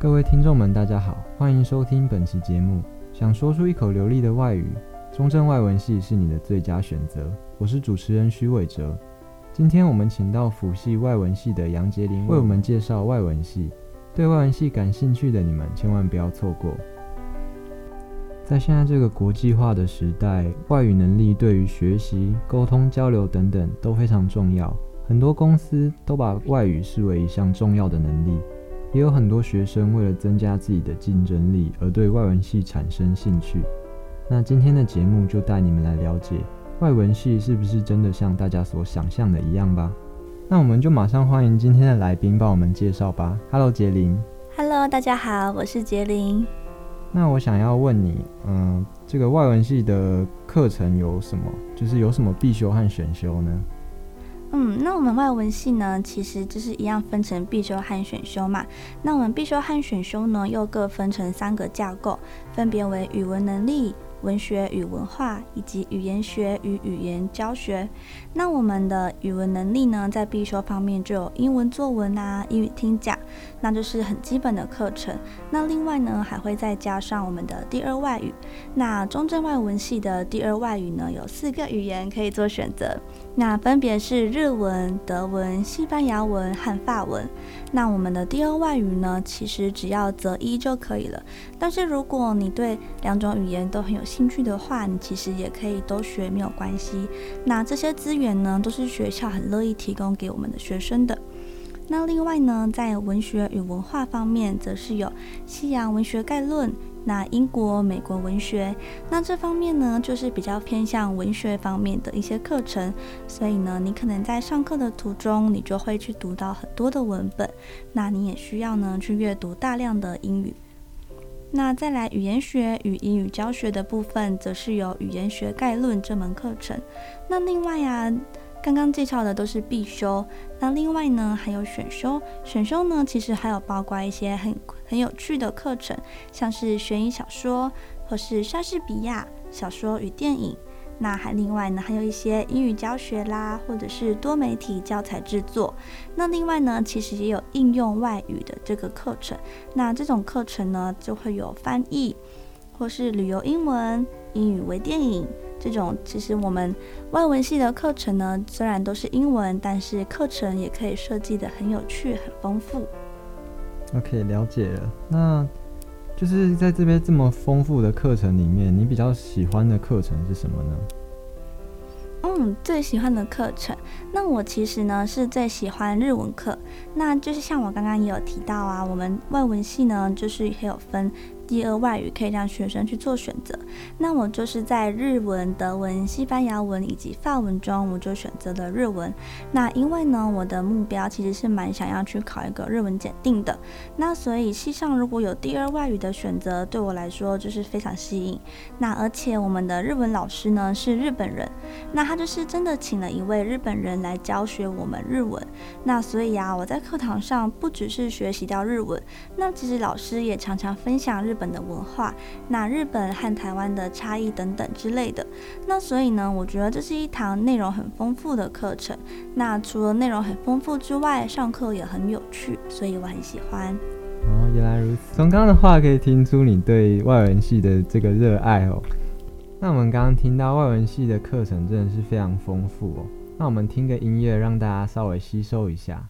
各位听众们，大家好，欢迎收听本期节目。想说出一口流利的外语，中正外文系是你的最佳选择。我是主持人许伟哲。今天我们请到辅系外文系的杨杰林为我们介绍外文系。对外文系感兴趣的你们，千万不要错过。在现在这个国际化的时代，外语能力对于学习、沟通、交流等等都非常重要。很多公司都把外语视为一项重要的能力。也有很多学生为了增加自己的竞争力而对外文系产生兴趣。那今天的节目就带你们来了解外文系是不是真的像大家所想象的一样吧。那我们就马上欢迎今天的来宾帮我们介绍吧。Hello，杰林。Hello，大家好，我是杰林。那我想要问你，嗯，这个外文系的课程有什么？就是有什么必修和选修呢？嗯，那我们外文系呢，其实就是一样分成必修和选修嘛。那我们必修和选修呢，又各分成三个架构，分别为语文能力。文学与文化，以及语言学与语言教学。那我们的语文能力呢，在必修方面就有英文作文啊、英语听讲，那就是很基本的课程。那另外呢，还会再加上我们的第二外语。那中正外文系的第二外语呢，有四个语言可以做选择，那分别是日文、德文、西班牙文和法文。那我们的第二外语呢，其实只要择一就可以了。但是如果你对两种语言都很有兴趣的话，你其实也可以都学，没有关系。那这些资源呢，都是学校很乐意提供给我们的学生的。那另外呢，在文学与文化方面，则是有西洋文学概论，那英国、美国文学，那这方面呢，就是比较偏向文学方面的一些课程。所以呢，你可能在上课的途中，你就会去读到很多的文本，那你也需要呢去阅读大量的英语。那再来语言学与英语教学的部分，则是有语言学概论这门课程。那另外啊，刚刚介绍的都是必修。那另外呢，还有选修。选修呢，其实还有包括一些很很有趣的课程，像是悬疑小说，或是莎士比亚小说与电影。那还另外呢，还有一些英语教学啦，或者是多媒体教材制作。那另外呢，其实也有应用外语的这个课程。那这种课程呢，就会有翻译，或是旅游英文、英语微电影这种。其实我们外文系的课程呢，虽然都是英文，但是课程也可以设计得很有趣、很丰富。OK，了解了。那就是在这边这么丰富的课程里面，你比较喜欢的课程是什么呢？嗯，最喜欢的课程，那我其实呢是最喜欢日文课。那就是像我刚刚也有提到啊，我们外文系呢就是也有分。第二外语可以让学生去做选择，那我就是在日文、德文、西班牙文以及法文中，我就选择了日文。那因为呢，我的目标其实是蛮想要去考一个日文检定的，那所以系上如果有第二外语的选择，对我来说就是非常吸引。那而且我们的日文老师呢是日本人，那他就是真的请了一位日本人来教学我们日文。那所以啊，我在课堂上不只是学习到日文，那其实老师也常常分享日。日本的文化，那日本和台湾的差异等等之类的，那所以呢，我觉得这是一堂内容很丰富的课程。那除了内容很丰富之外，上课也很有趣，所以我很喜欢。哦，原来如此。从刚刚的话可以听出你对外文系的这个热爱哦。那我们刚刚听到外文系的课程真的是非常丰富哦。那我们听个音乐，让大家稍微吸收一下。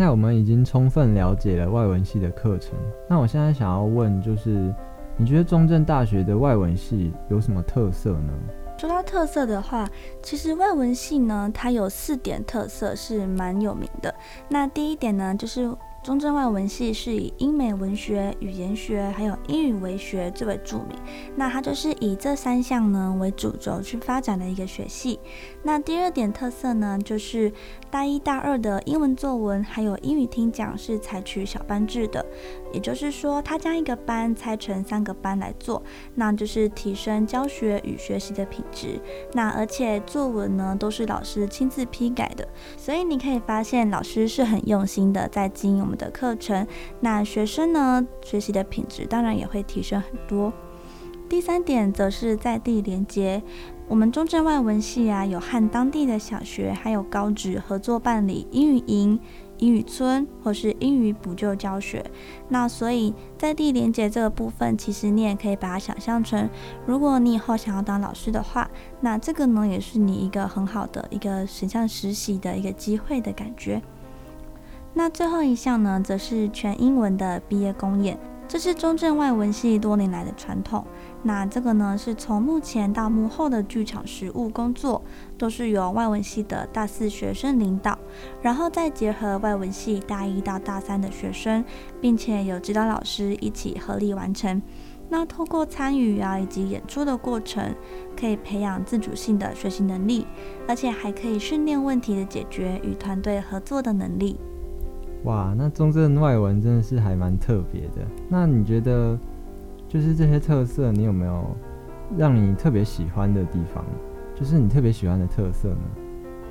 在我们已经充分了解了外文系的课程，那我现在想要问，就是你觉得中正大学的外文系有什么特色呢？说到特色的话，其实外文系呢，它有四点特色是蛮有名的。那第一点呢，就是。中正外文系是以英美文学、语言学还有英语为学最为著名，那它就是以这三项呢为主轴去发展的一个学系。那第二点特色呢，就是大一、大二的英文作文还有英语听讲是采取小班制的，也就是说，他将一个班拆成三个班来做，那就是提升教学与学习的品质。那而且作文呢都是老师亲自批改的，所以你可以发现老师是很用心的在经营我们的课程。那学生呢学习的品质当然也会提升很多。第三点则是在地连接。我们中正外文系啊，有和当地的小学还有高职合作办理英语营、英语村或是英语补救教学。那所以在地连结这个部分，其实你也可以把它想象成，如果你以后想要当老师的话，那这个呢也是你一个很好的一个实际实习的一个机会的感觉。那最后一项呢，则是全英文的毕业公演。这是中正外文系多年来的传统。那这个呢，是从幕前到幕后的剧场实务工作，都是由外文系的大四学生领导，然后再结合外文系大一到大三的学生，并且有指导老师一起合力完成。那透过参与啊以及演出的过程，可以培养自主性的学习能力，而且还可以训练问题的解决与团队合作的能力。哇，那中正外文真的是还蛮特别的。那你觉得，就是这些特色，你有没有让你特别喜欢的地方？就是你特别喜欢的特色呢？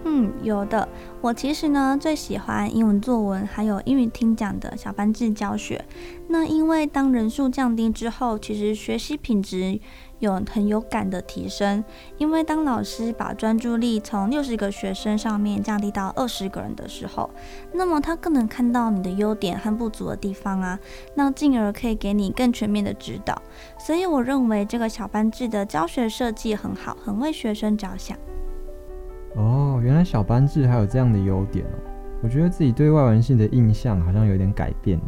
嗯，有的。我其实呢最喜欢英文作文，还有英语听讲的小班制教学。那因为当人数降低之后，其实学习品质。有很有感的提升，因为当老师把专注力从六十个学生上面降低到二十个人的时候，那么他更能看到你的优点和不足的地方啊，那进而可以给你更全面的指导。所以我认为这个小班制的教学设计很好，很为学生着想。哦，原来小班制还有这样的优点哦，我觉得自己对外文系的印象好像有点改变了。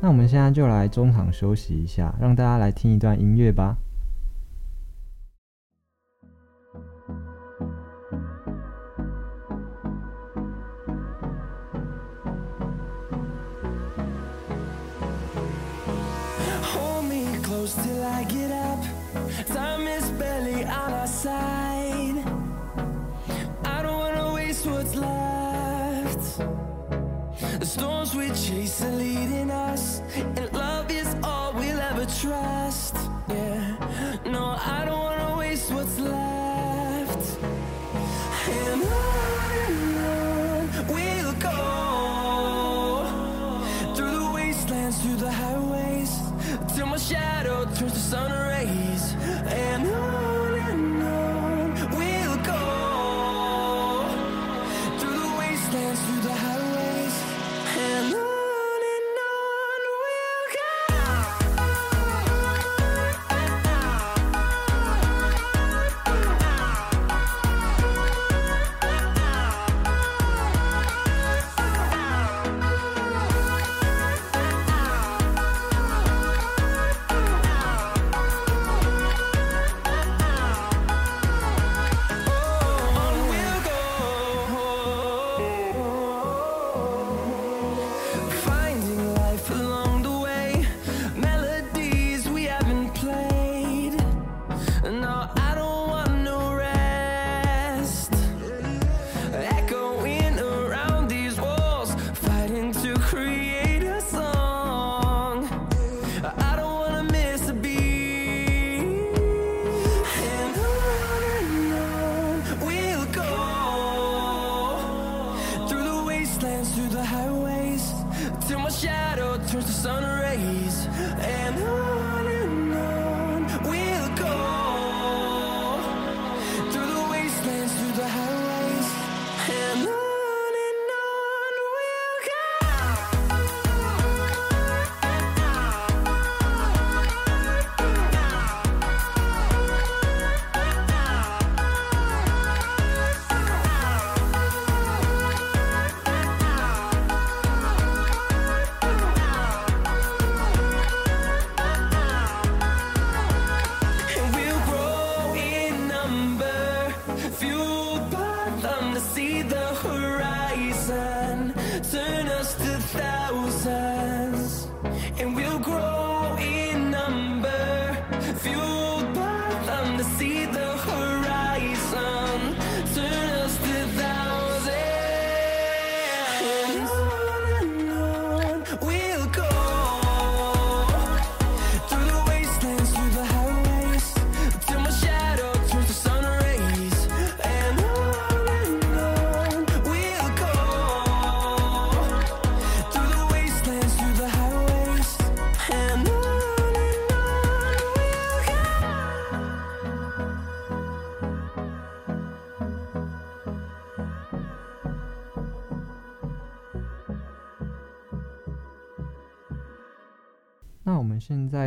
那我们现在就来中场休息一下，让大家来听一段音乐吧。and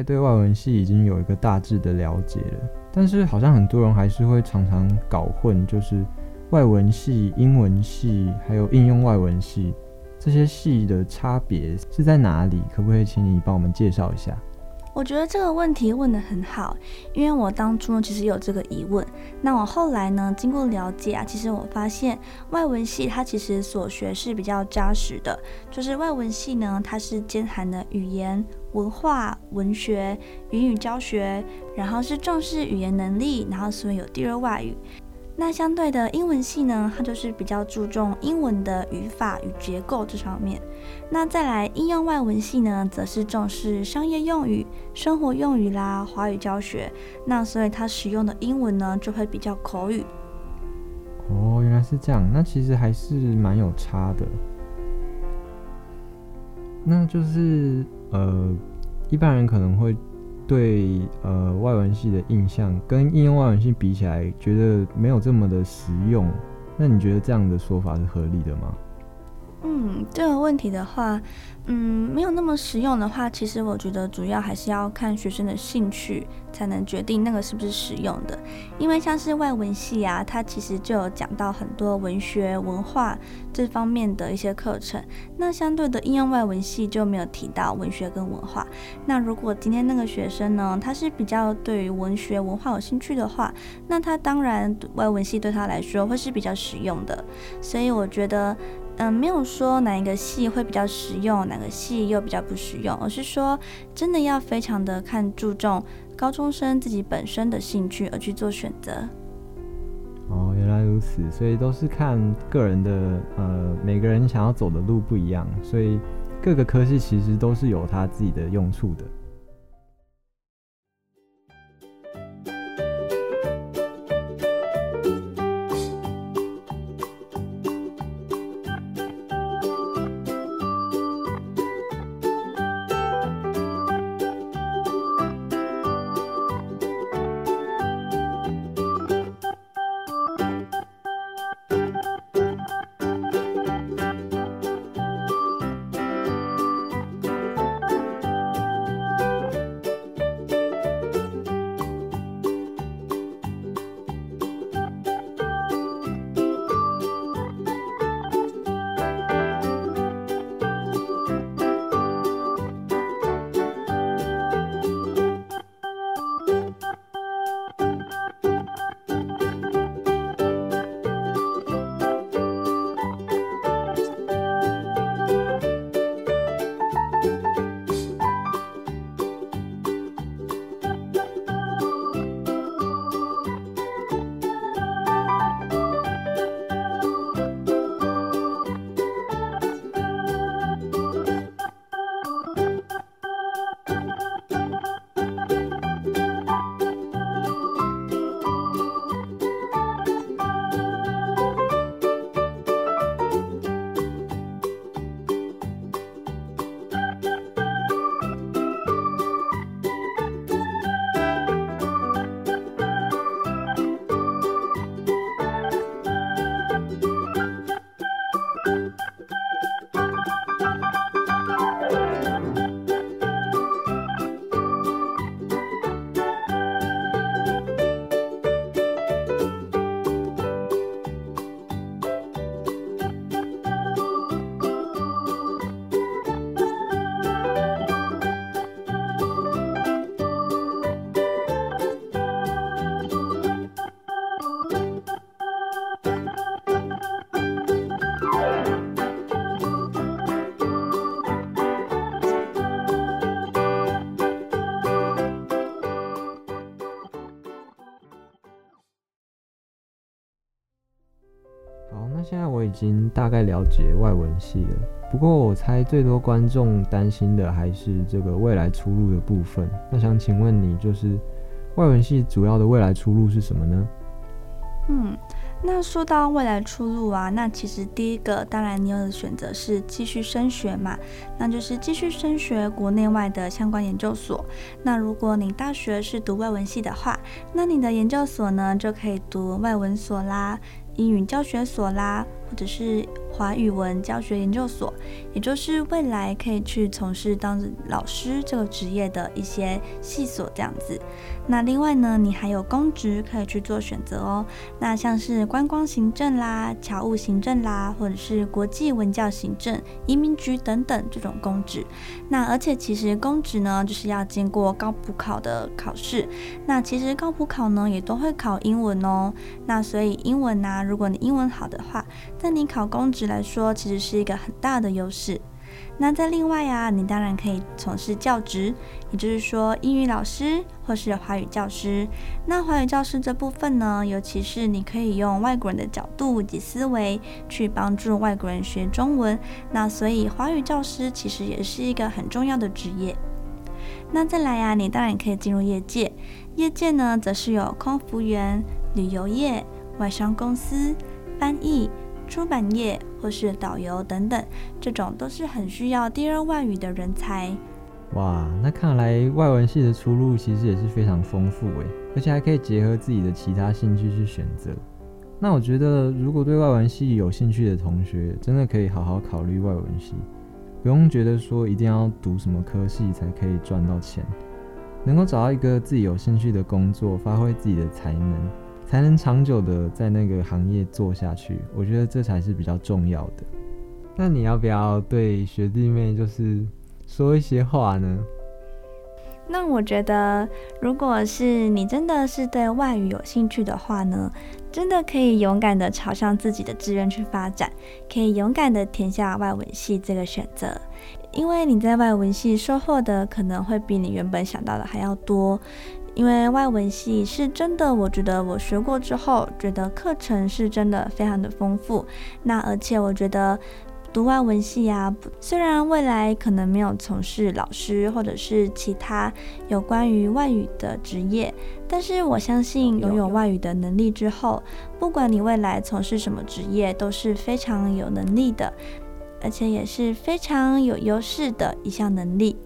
对外文系已经有一个大致的了解了，但是好像很多人还是会常常搞混，就是外文系、英文系还有应用外文系这些系的差别是在哪里？可不可以请你帮我们介绍一下？我觉得这个问题问得很好，因为我当初其实有这个疑问。那我后来呢经过了解啊，其实我发现外文系它其实所学是比较扎实的，就是外文系呢它是兼含的语言、文化、文学、语语教学，然后是重视语言能力，然后所以有第二外语。那相对的英文系呢，它就是比较注重英文的语法与结构这方面。那再来应用外文系呢，则是重视商业用语、生活用语啦、华语教学。那所以它使用的英文呢，就会比较口语。哦，原来是这样，那其实还是蛮有差的。那就是呃，一般人可能会。对呃，外文系的印象跟应用外文系比起来，觉得没有这么的实用。那你觉得这样的说法是合理的吗？嗯，这个问题的话。嗯，没有那么实用的话，其实我觉得主要还是要看学生的兴趣，才能决定那个是不是实用的。因为像是外文系啊，它其实就有讲到很多文学、文化这方面的一些课程。那相对的应用外文系就没有提到文学跟文化。那如果今天那个学生呢，他是比较对于文学、文化有兴趣的话，那他当然外文系对他来说会是比较实用的。所以我觉得。嗯，没有说哪一个系会比较实用，哪个系又比较不实用，而是说真的要非常的看注重高中生自己本身的兴趣而去做选择。哦，原来如此，所以都是看个人的，呃，每个人想要走的路不一样，所以各个科系其实都是有它自己的用处的。经大概了解外文系了，不过我猜最多观众担心的还是这个未来出路的部分。那想请问你，就是外文系主要的未来出路是什么呢？嗯。那说到未来出路啊，那其实第一个当然你有的选择是继续升学嘛，那就是继续升学国内外的相关研究所。那如果你大学是读外文系的话，那你的研究所呢就可以读外文所啦、英语教学所啦，或者是。华语文教学研究所，也就是未来可以去从事当老师这个职业的一些系所这样子。那另外呢，你还有公职可以去做选择哦。那像是观光行政啦、侨务行政啦，或者是国际文教行政、移民局等等这种公职。那而且其实公职呢，就是要经过高普考的考试。那其实高普考呢，也都会考英文哦。那所以英文啊，如果你英文好的话，那你考公职。来说，其实是一个很大的优势。那在另外啊，你当然可以从事教职，也就是说英语老师或是华语教师。那华语教师这部分呢，尤其是你可以用外国人的角度及思维去帮助外国人学中文。那所以华语教师其实也是一个很重要的职业。那再来啊，你当然可以进入业界，业界呢则是有空服员、旅游业、外商公司、翻译。出版业或是导游等等，这种都是很需要第二外语的人才。哇，那看来外文系的出路其实也是非常丰富诶，而且还可以结合自己的其他兴趣去选择。那我觉得，如果对外文系有兴趣的同学，真的可以好好考虑外文系，不用觉得说一定要读什么科系才可以赚到钱，能够找到一个自己有兴趣的工作，发挥自己的才能。才能长久的在那个行业做下去，我觉得这才是比较重要的。那你要不要对学弟妹就是说一些话呢？那我觉得，如果是你真的是对外语有兴趣的话呢，真的可以勇敢的朝向自己的志愿去发展，可以勇敢的填下外文系这个选择，因为你在外文系收获的可能会比你原本想到的还要多。因为外文系是真的，我觉得我学过之后，觉得课程是真的非常的丰富。那而且我觉得读外文系啊，虽然未来可能没有从事老师或者是其他有关于外语的职业，但是我相信拥有外语的能力之后，不管你未来从事什么职业，都是非常有能力的，而且也是非常有优势的一项能力。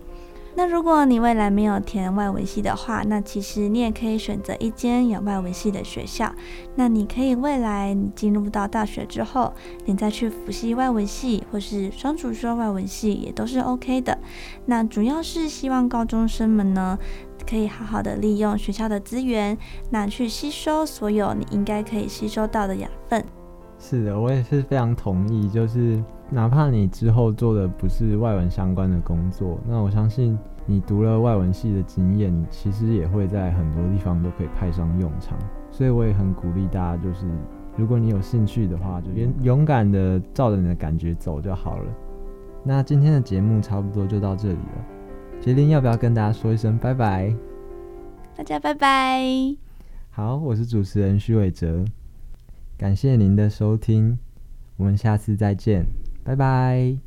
那如果你未来没有填外文系的话，那其实你也可以选择一间有外文系的学校。那你可以未来你进入到大学之后，你再去辅系外文系或是双主修外文系也都是 OK 的。那主要是希望高中生们呢，可以好好的利用学校的资源，那去吸收所有你应该可以吸收到的养分。是的，我也是非常同意，就是。哪怕你之后做的不是外文相关的工作，那我相信你读了外文系的经验，其实也会在很多地方都可以派上用场。所以我也很鼓励大家，就是如果你有兴趣的话，就勇勇敢的照着你的感觉走就好了。那今天的节目差不多就到这里了，杰林要不要跟大家说一声拜拜？大家拜拜。好，我是主持人徐伟哲，感谢您的收听，我们下次再见。拜拜。